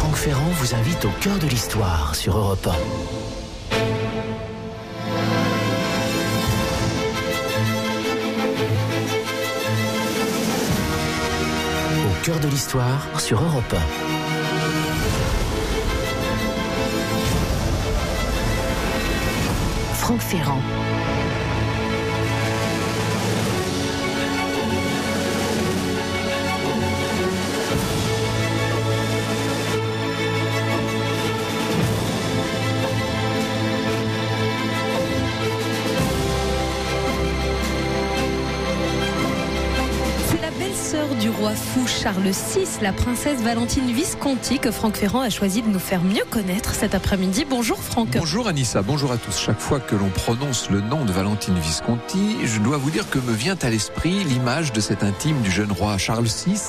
Franck Ferrand vous invite au cœur de l'histoire sur Europe 1. Au cœur de l'histoire sur Europe 1. Franck Ferrand. Du roi fou Charles VI, la princesse Valentine Visconti, que Franck Ferrand a choisi de nous faire mieux connaître cet après-midi. Bonjour Franck. Bonjour Anissa, bonjour à tous. Chaque fois que l'on prononce le nom de Valentine Visconti, je dois vous dire que me vient à l'esprit l'image de cette intime du jeune roi Charles VI,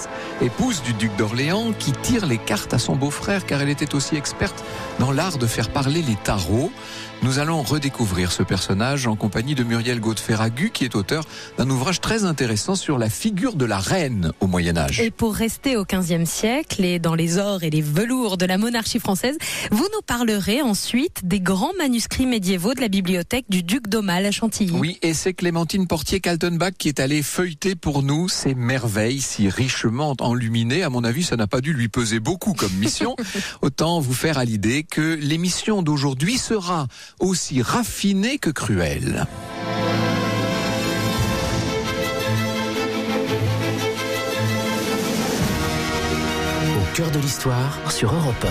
épouse du duc d'Orléans, qui tire les cartes à son beau-frère car elle était aussi experte dans l'art de faire parler les tarots. Nous allons redécouvrir ce personnage en compagnie de Muriel Gaudeferagu, qui est auteur d'un ouvrage très intéressant sur la figure de la reine au Moyen Âge. Et pour rester au XVe siècle et dans les ors et les velours de la monarchie française, vous nous parlerez ensuite des grands manuscrits médiévaux de la bibliothèque du duc d'Aumale à Chantilly. Oui, et c'est Clémentine Portier-Kaltenbach qui est allée feuilleter pour nous ces merveilles si richement enluminées. À mon avis, ça n'a pas dû lui peser beaucoup comme mission. Autant vous faire à l'idée que l'émission d'aujourd'hui sera aussi raffiné que cruel. De l'histoire sur Europe 1.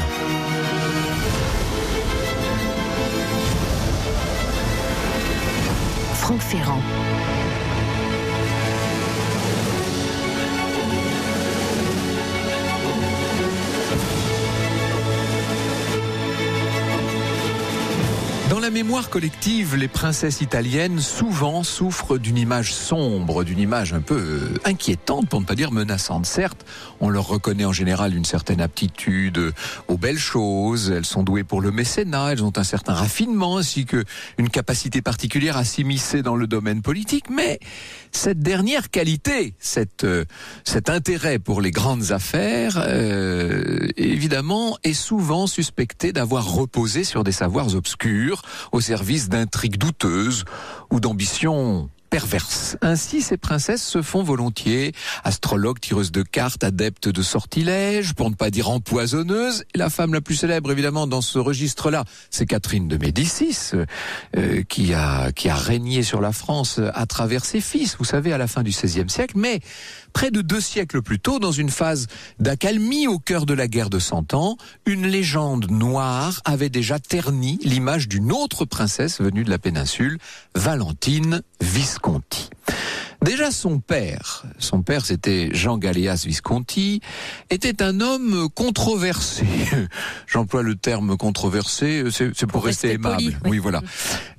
Franck Ferrand. Dans la mémoire collective, les princesses italiennes souvent souffrent d'une image sombre, d'une image un peu euh, inquiétante, pour ne pas dire menaçante. Certes, on leur reconnaît en général une certaine aptitude aux belles choses, elles sont douées pour le mécénat, elles ont un certain raffinement ainsi que une capacité particulière à s'immiscer dans le domaine politique, mais cette dernière qualité, cette, euh, cet intérêt pour les grandes affaires, euh, évidemment, est souvent suspecté d'avoir reposé sur des savoirs obscurs au service d'intrigues douteuses ou d'ambitions perverses. Ainsi, ces princesses se font volontiers astrologues, tireuses de cartes, adeptes de sortilèges, pour ne pas dire empoisonneuses. La femme la plus célèbre, évidemment, dans ce registre-là, c'est Catherine de Médicis, euh, qui a qui a régné sur la France à travers ses fils. Vous savez, à la fin du XVIe siècle, mais près de deux siècles plus tôt, dans une phase d'accalmie au cœur de la guerre de Cent Ans, une légende noire avait déjà terni l'image d'une autre princesse venue de la péninsule, Valentine Visconti. Conti. Déjà son père, son père c'était Jean Galéas Visconti, était un homme controversé. J'emploie le terme controversé, c'est pour, pour rester, aimable. Poli, oui. oui, voilà.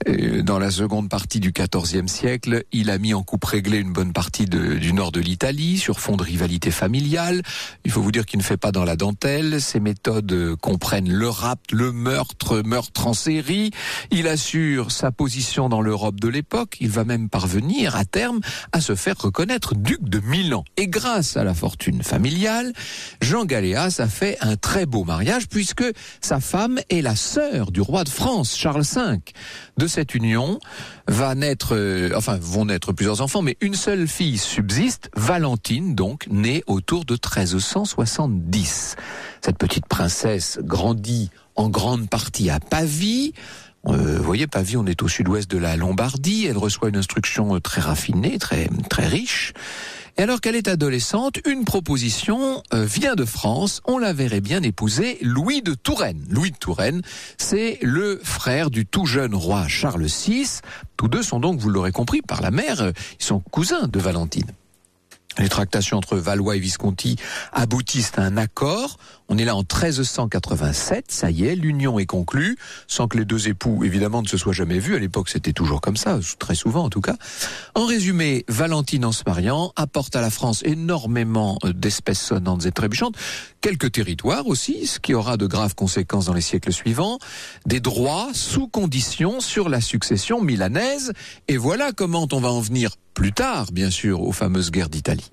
Et dans la seconde partie du XIVe siècle, il a mis en coupe réglée une bonne partie de, du nord de l'Italie sur fond de rivalité familiale. Il faut vous dire qu'il ne fait pas dans la dentelle. Ses méthodes comprennent le rapt, le meurtre, meurtre en série. Il assure sa position dans l'Europe de l'époque. Il va même parvenir à terme à se faire reconnaître duc de Milan. Et grâce à la fortune familiale, Jean Galéas a fait un très beau mariage puisque sa femme est la sœur du roi de France, Charles V. De cette union va naître, euh, enfin vont naître plusieurs enfants, mais une seule fille subsiste, Valentine donc, née autour de 1370. Cette petite princesse grandit en grande partie à Pavie, euh, vous voyez, Pavie, on est au sud-ouest de la Lombardie. Elle reçoit une instruction très raffinée, très très riche. Et alors qu'elle est adolescente, une proposition euh, vient de France. On la verrait bien épouser Louis de Touraine. Louis de Touraine, c'est le frère du tout jeune roi Charles VI. Tous deux sont donc, vous l'aurez compris, par la mère, euh, ils sont cousins de Valentine. Les tractations entre Valois et Visconti aboutissent à un accord. On est là en 1387, ça y est, l'union est conclue, sans que les deux époux, évidemment, ne se soient jamais vus. À l'époque, c'était toujours comme ça, très souvent en tout cas. En résumé, Valentine, en se mariant, apporte à la France énormément d'espèces sonnantes et trébuchantes, quelques territoires aussi, ce qui aura de graves conséquences dans les siècles suivants, des droits sous condition sur la succession milanaise. Et voilà comment on va en venir plus tard, bien sûr, aux fameuses guerres d'Italie.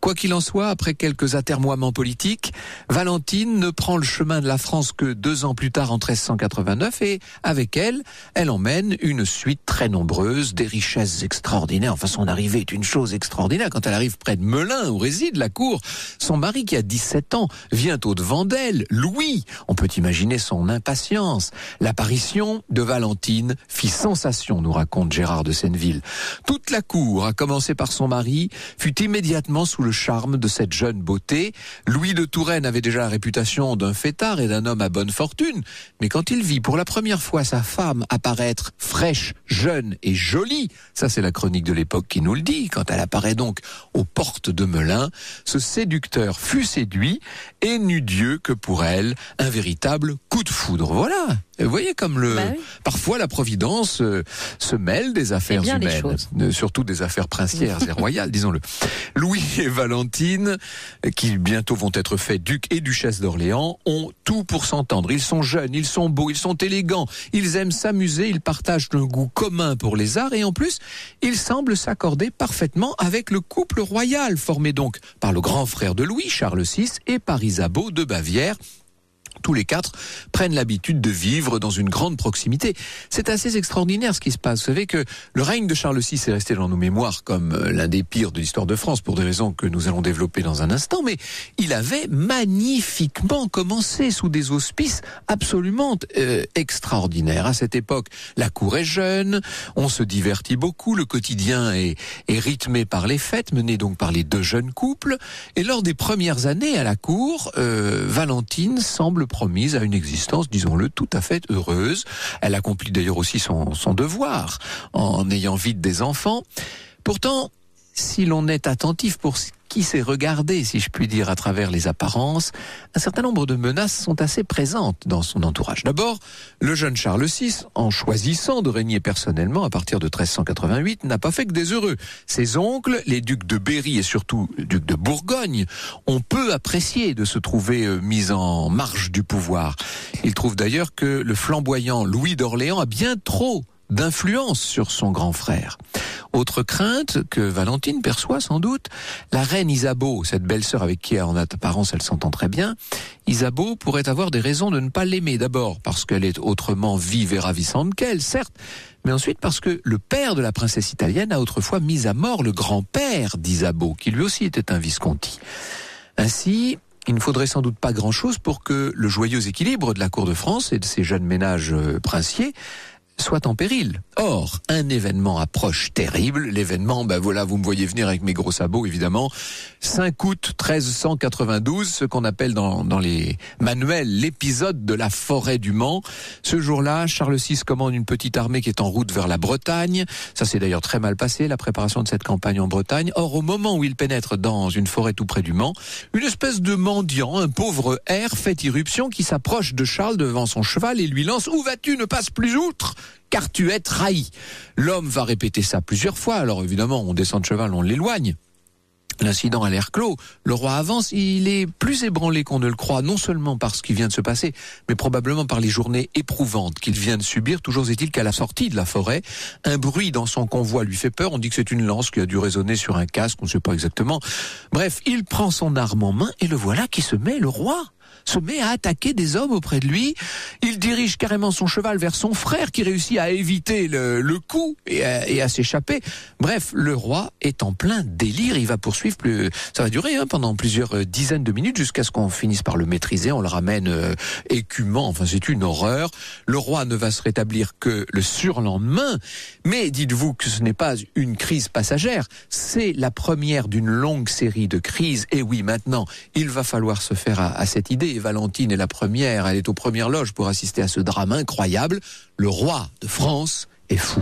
Quoi qu'il en soit, après quelques atermoiements politiques, Valentine ne prend le chemin de la France que deux ans plus tard en 1389 et avec elle, elle emmène une suite très nombreuse, des richesses extraordinaires. Enfin, son arrivée est une chose extraordinaire. Quand elle arrive près de Melun, où réside la cour, son mari qui a 17 ans vient au-devant d'elle, Louis. On peut imaginer son impatience. L'apparition de Valentine fit sensation, nous raconte Gérard de Senneville. Toute la cour, à commencer par son mari, fut immédiatement sous le charme de cette jeune beauté. Louis de Touraine avait déjà la réputation d'un fêtard et d'un homme à bonne fortune, mais quand il vit pour la première fois sa femme apparaître fraîche, jeune et jolie, ça c'est la chronique de l'époque qui nous le dit, quand elle apparaît donc aux portes de Melun, ce séducteur fut séduit et n'eut Dieu que pour elle un véritable coup de foudre. Voilà. Vous voyez comme le Bah oui. parfois la providence euh, se mêle des affaires humaines, euh, surtout des affaires princières et royales, disons-le. Louis et Valentine, qui bientôt vont être faits duc et duchesse d'Orléans, ont tout pour s'entendre. Ils sont jeunes, ils sont beaux, ils sont élégants, ils aiment s'amuser, ils partagent un goût commun pour les arts et en plus, ils semblent s'accorder parfaitement avec le couple royal formé donc par le grand frère de Louis, Charles VI, et par Isabeau de Bavière tous les quatre prennent l'habitude de vivre dans une grande proximité. C'est assez extraordinaire ce qui se passe. Vous savez que le règne de Charles VI est resté dans nos mémoires comme euh, l'un des pires de l'histoire de France pour des raisons que nous allons développer dans un instant, mais il avait magnifiquement commencé sous des auspices absolument euh, extraordinaires. À cette époque, la cour est jeune, on se divertit beaucoup, le quotidien est, rythmé par les fêtes menées donc par les deux jeunes couples, et lors des premières années à la cour, euh, Valentine semble promise à une existence, disons-le, tout à fait heureuse. Elle accomplit d'ailleurs aussi son, devoir en ayant vite des enfants. Pourtant, si l'on est attentif pour qui s'est regardé, si je puis dire, à travers les apparences, un certain nombre de menaces sont assez présentes dans son entourage. D'abord, le jeune Charles VI, en choisissant de régner personnellement à partir de 1388, n'a pas fait que des heureux. Ses oncles, les ducs de Berry et surtout le duc de Bourgogne, ont peu apprécié de se trouver euh, mis en marge du pouvoir. Ils trouvent d'ailleurs que le flamboyant Louis d'Orléans a bien trop d'influence sur son grand frère. Autre crainte que Valentine perçoit sans doute, la reine Isabeau, cette belle-sœur avec qui en apparence elle s'entend très bien, Isabeau pourrait avoir des raisons de ne pas l'aimer. D'abord parce qu'elle est autrement vive et ravissante qu'elle, certes, mais ensuite parce que le père de la princesse italienne a autrefois mis à mort le grand-père d'Isabeau, qui lui aussi était un Visconti. Ainsi, il ne faudrait sans doute pas grand-chose pour que le joyeux équilibre de la cour de France et de ses jeunes ménages euh, princiers soit en péril. Or, un événement approche terrible. L'événement, ben voilà, vous me voyez venir avec mes gros sabots, évidemment. 5 août 1392, ce qu'on appelle dans, dans les manuels l'épisode de la forêt du Mans. Ce jour-là, Charles VI commande une petite armée qui est en route vers la Bretagne. Ça s'est d'ailleurs très mal passé, la préparation de cette campagne en Bretagne. Or, au moment où il pénètre dans une forêt tout près du Mans, une espèce de mendiant, un pauvre air, fait irruption qui s'approche de Charles devant son cheval et lui lance « Où vas-tu? Ne passe plus outre !» Car tu es trahi. L'homme va répéter ça plusieurs fois, alors évidemment, on descend de cheval, on l'éloigne. L'incident a l'air clos. Le roi avance, il est plus ébranlé qu'on ne le croit, non seulement par ce qui vient de se passer, mais probablement par les journées éprouvantes qu'il vient de subir. Toujours est-il qu'à la sortie de la forêt, un bruit dans son convoi lui fait peur. On dit que c'est une lance qui a dû résonner sur un casque, on ne sait pas exactement. Bref, il prend son arme en main et le voilà qui se met, le roi se met à attaquer des hommes auprès de lui. Il dirige carrément son cheval vers son frère qui réussit à éviter le, le coup et à, et à s'échapper. Bref, le roi est en plein délire. Il va poursuivre plus. Ça va durer hein, pendant plusieurs euh, dizaines de minutes jusqu'à ce qu'on finisse par le maîtriser. On le ramène euh, écumant. Enfin, c'est une horreur. Le roi ne va se rétablir que le surlendemain. Mais dites-vous que ce n'est pas une crise passagère. C'est la première d'une longue série de crises. Et oui, maintenant, il va falloir se faire à, à cette idée. Valentine est la première. Elle est aux premières loges pour assister à ce drame incroyable. Le roi de France est fou.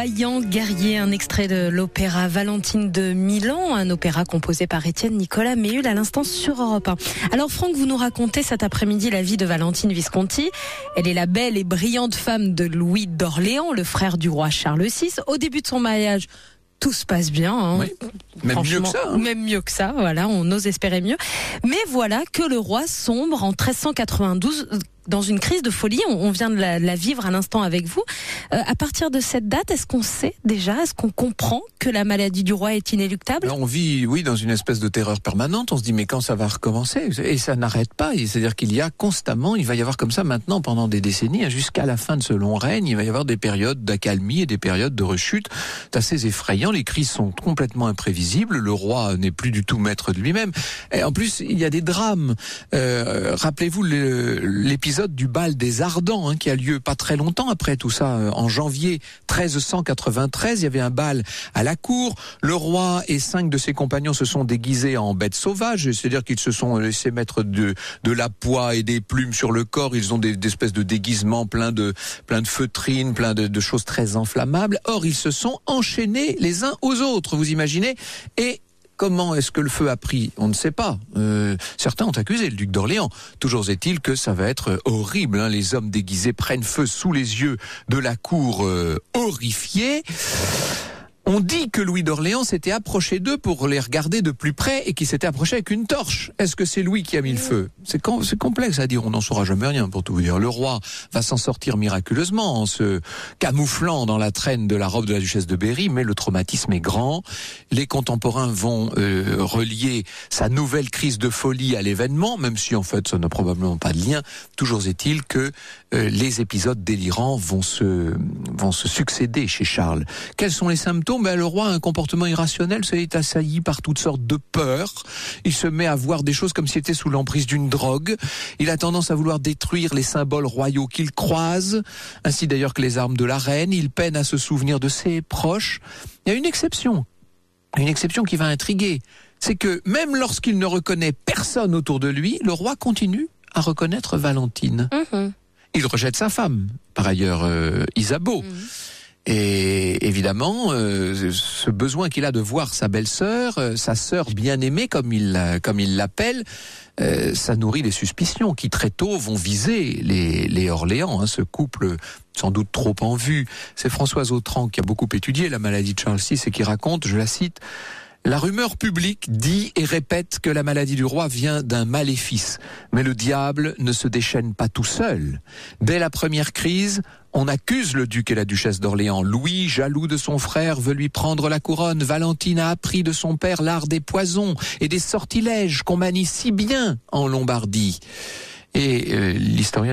d'Orléans, guerrier, un extrait de l'opéra Valentine de Milan, un opéra composé par Étienne Nicolas Méhul à l'instant sur Europe 1. Alors Franck, vous nous racontez cet après-midi la vie de Valentine Visconti. Elle est la belle et brillante femme de Louis d'Orléans, le frère du roi Charles VI. Au début de son mariage, tout se passe bien. Hein. Même mieux que ça. Hein. Même mieux que ça, voilà, on ose espérer mieux. Mais voilà que le roi sombre en 1392 dans une crise de folie. On, vient de la, vivre à l'instant avec vous. Euh, à partir de cette date, est-ce qu'on sait déjà, est-ce qu'on comprend que la maladie du roi est inéluctable? On vit, oui, dans une espèce de terreur permanente. On se dit, mais quand ça va recommencer? Et ça n'arrête pas. C'est-à-dire qu'il y a constamment, il va y avoir comme ça maintenant pendant des décennies, hein, jusqu'à la fin de ce long règne, il va y avoir des périodes d'accalmie et des périodes de rechute. C'est assez effrayant. Les crises sont complètement imprévisibles. Le roi n'est plus du tout maître de lui-même. Et en plus, il y a des drames. Euh, rappelez-vous l'épisode du bal des Ardents, hein, qui a lieu pas très longtemps après tout ça, euh, en janvier 1393. Il y avait un bal à la cour. Le roi et cinq de ses compagnons se sont déguisés en bêtes sauvages, c'est-à-dire qu'ils se sont laissés mettre de, de la poix et des plumes sur le corps. Ils ont des, espèces de déguisements plein de, plein de feutrines, plein de, de choses très inflammables. Or, ils se sont enchaînés les uns aux autres, vous imaginez, et Comment est-ce que le feu a pris? On ne sait pas. Euh, certains ont accusé le duc d'Orléans. Toujours est-il que ça va être horrible. Hein. Les hommes déguisés prennent feu sous les yeux de la cour euh, horrifiée. On dit que Louis d'Orléans s'était approché d'eux pour les regarder de plus près et qu'il s'était approché avec une torche. Est-ce que c'est Louis qui a mis le feu? C'est complexe à dire, on n'en saura jamais rien pour tout vous dire. Le roi va s'en sortir miraculeusement en se camouflant dans la traîne de la robe de la duchesse de Berry, mais le traumatisme est grand. Les contemporains vont euh, relier sa nouvelle crise de folie à l'événement, même si en fait ça n'a probablement pas de lien. Toujours est-il que euh, les épisodes délirants vont se, vont se succéder chez Charles. Quels sont les symptômes? Ben, le roi a un comportement irrationnel, il est assailli par toutes sortes de peurs. Il se met à voir des choses comme s'il était sous l'emprise d'une drogue. Il a tendance à vouloir détruire les symboles royaux qu'il croise, ainsi d'ailleurs que les armes de la reine. Il peine à se souvenir de ses proches. Il y a une exception, une exception qui va intriguer. C'est que même lorsqu'il ne reconnaît personne autour de lui, le roi continue à reconnaître Valentine. Mm-hmm. Il rejette sa femme, par ailleurs euh, Isabeau. Mm-hmm. Et évidemment, euh, ce besoin qu'il a de voir sa belle-sœur, euh, sa sœur bien-aimée, comme il comme il l'appelle, euh, ça nourrit les suspicions qui très tôt vont viser les, les Orléans, hein, ce couple sans doute trop en vue. C'est Françoise Autran qui a beaucoup étudié la maladie de Charles VI et qui raconte, je la cite, la rumeur publique dit et répète que la maladie du roi vient d'un maléfice, mais le diable ne se déchaîne pas tout seul. Dès la première crise, on accuse le duc et la duchesse d'Orléans. Louis, jaloux de son frère, veut lui prendre la couronne. Valentine a appris de son père l'art des poisons et des sortilèges qu'on manie si bien en Lombardie. Et euh,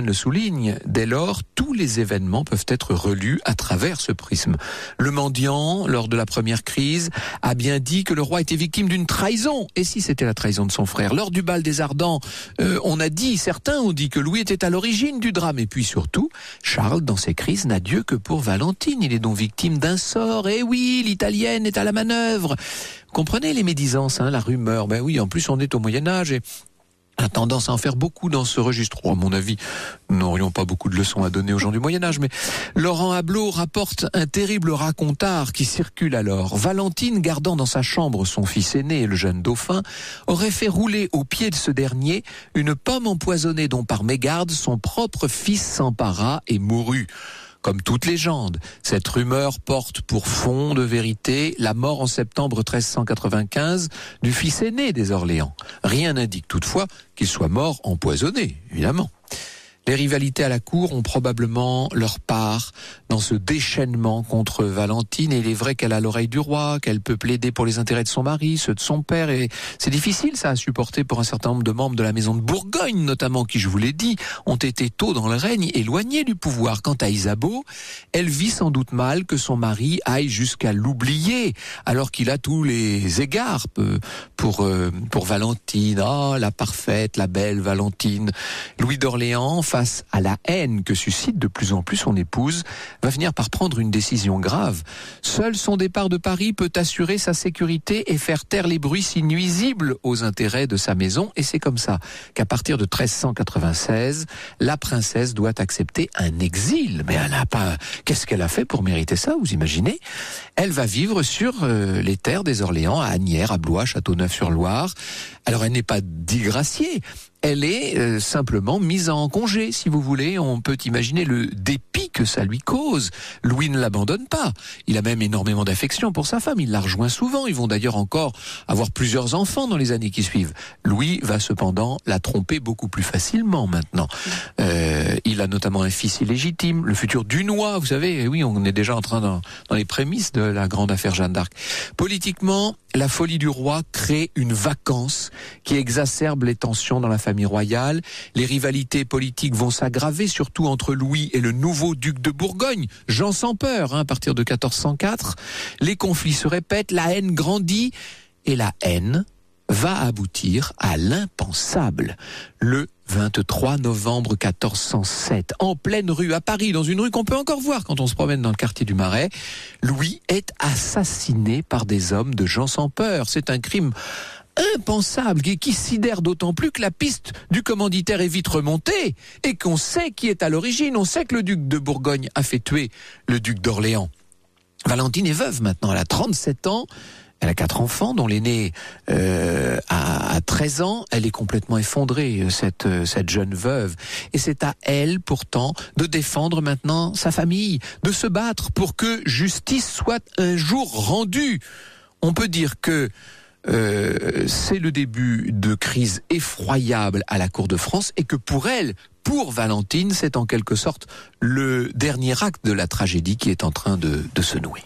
le souligne, dès lors, tous les événements peuvent être relus à travers ce prisme. Le mendiant, lors de la première crise, a bien dit que le roi était victime d'une trahison. Et si c'était la trahison de son frère? Lors du bal des Ardents, euh, on a dit, certains ont dit que Louis était à l'origine du drame. Et puis surtout, Charles, dans ses crises, n'a Dieu que pour Valentine. Il est donc victime d'un sort. Et oui, l'italienne est à la manœuvre. Comprenez les médisances, hein, la rumeur. Ben oui, en plus on est au Moyen Âge et a tendance à en faire beaucoup dans ce registre. à mon avis, nous n'aurions pas beaucoup de leçons à donner aux gens du Moyen Âge, mais Laurent Hablot rapporte un terrible racontard qui circule alors. Valentine, gardant dans sa chambre son fils aîné, le jeune dauphin, aurait fait rouler au pied de ce dernier une pomme empoisonnée dont par mégarde son propre fils s'empara et mourut. Comme toute légende, cette rumeur porte pour fond de vérité la mort en septembre 1395 du fils aîné des Orléans. Rien n'indique toutefois qu'il soit mort empoisonné, évidemment. Les rivalités à la cour ont probablement leur part dans ce déchaînement contre Valentine. Et il est vrai qu'elle a l'oreille du roi, qu'elle peut plaider pour les intérêts de son mari, ceux de son père. Et c'est difficile, ça, à supporter pour un certain nombre de membres de la maison de Bourgogne, notamment, qui, je vous l'ai dit, ont été tôt dans le règne, éloignés du pouvoir. Quant à Isabeau, elle vit sans doute mal que son mari aille jusqu'à l'oublier, alors qu'il a tous les égards pour, euh, pour Valentine. Ah, la parfaite, la belle Valentine. Louis d'Orléans, face à la haine que suscite de plus en plus son épouse, va finir par prendre une décision grave. Seul son départ de Paris peut assurer sa sécurité et faire taire les bruits si nuisibles aux intérêts de sa maison. Et c'est comme ça qu'à partir de 1396, la princesse doit accepter un exil. Mais elle n'a pas. Qu'est-ce qu'elle a fait pour mériter ça Vous imaginez? Elle va vivre sur euh, les terres des Orléans, à Agnières, à Blois, Châteauneuf-sur-Loire. Alors elle n'est pas digraciée, elle est euh, simplement mise en congé, si vous voulez. On peut imaginer le dépit que ça lui cause. Louis ne l'abandonne pas. Il a même énormément d'affection pour sa femme. Il la rejoint souvent. Ils vont d'ailleurs encore avoir plusieurs enfants dans les années qui suivent. Louis va cependant la tromper beaucoup plus facilement maintenant. Euh, il a notamment un fils illégitime, le futur Dunois. Vous savez, oui, on est déjà en train dans, dans les prémices de la grande affaire Jeanne d'Arc. Politiquement, la folie du roi crée une vacance qui exacerbe les tensions dans la famille royale. Les rivalités politiques vont s'aggraver, surtout entre Louis et le nouveau duc de Bourgogne, Jean sans peur, hein, à partir de 1404. Les conflits se répètent, la haine grandit, et la haine va aboutir à l'impensable. Le 23 novembre 1407, en pleine rue à Paris, dans une rue qu'on peut encore voir quand on se promène dans le quartier du Marais, Louis est assassiné par des hommes de gens sans peur. C'est un crime impensable qui, qui sidère d'autant plus que la piste du commanditaire est vite remontée et qu'on sait qui est à l'origine. On sait que le duc de Bourgogne a fait tuer le duc d'Orléans. Valentine est veuve maintenant, elle a 37 ans. Elle a quatre enfants, dont l'aîné euh, a, 13 ans. Elle est complètement effondrée, euh, cette, euh, cette jeune veuve. Et c'est à elle, pourtant, de défendre maintenant sa famille, de se battre pour que justice soit un jour rendue. On peut dire que euh, c'est le début de crise effroyable à la cour de France et que pour elle, pour Valentine, c'est en quelque sorte le dernier acte de la tragédie qui est en train de, de se nouer.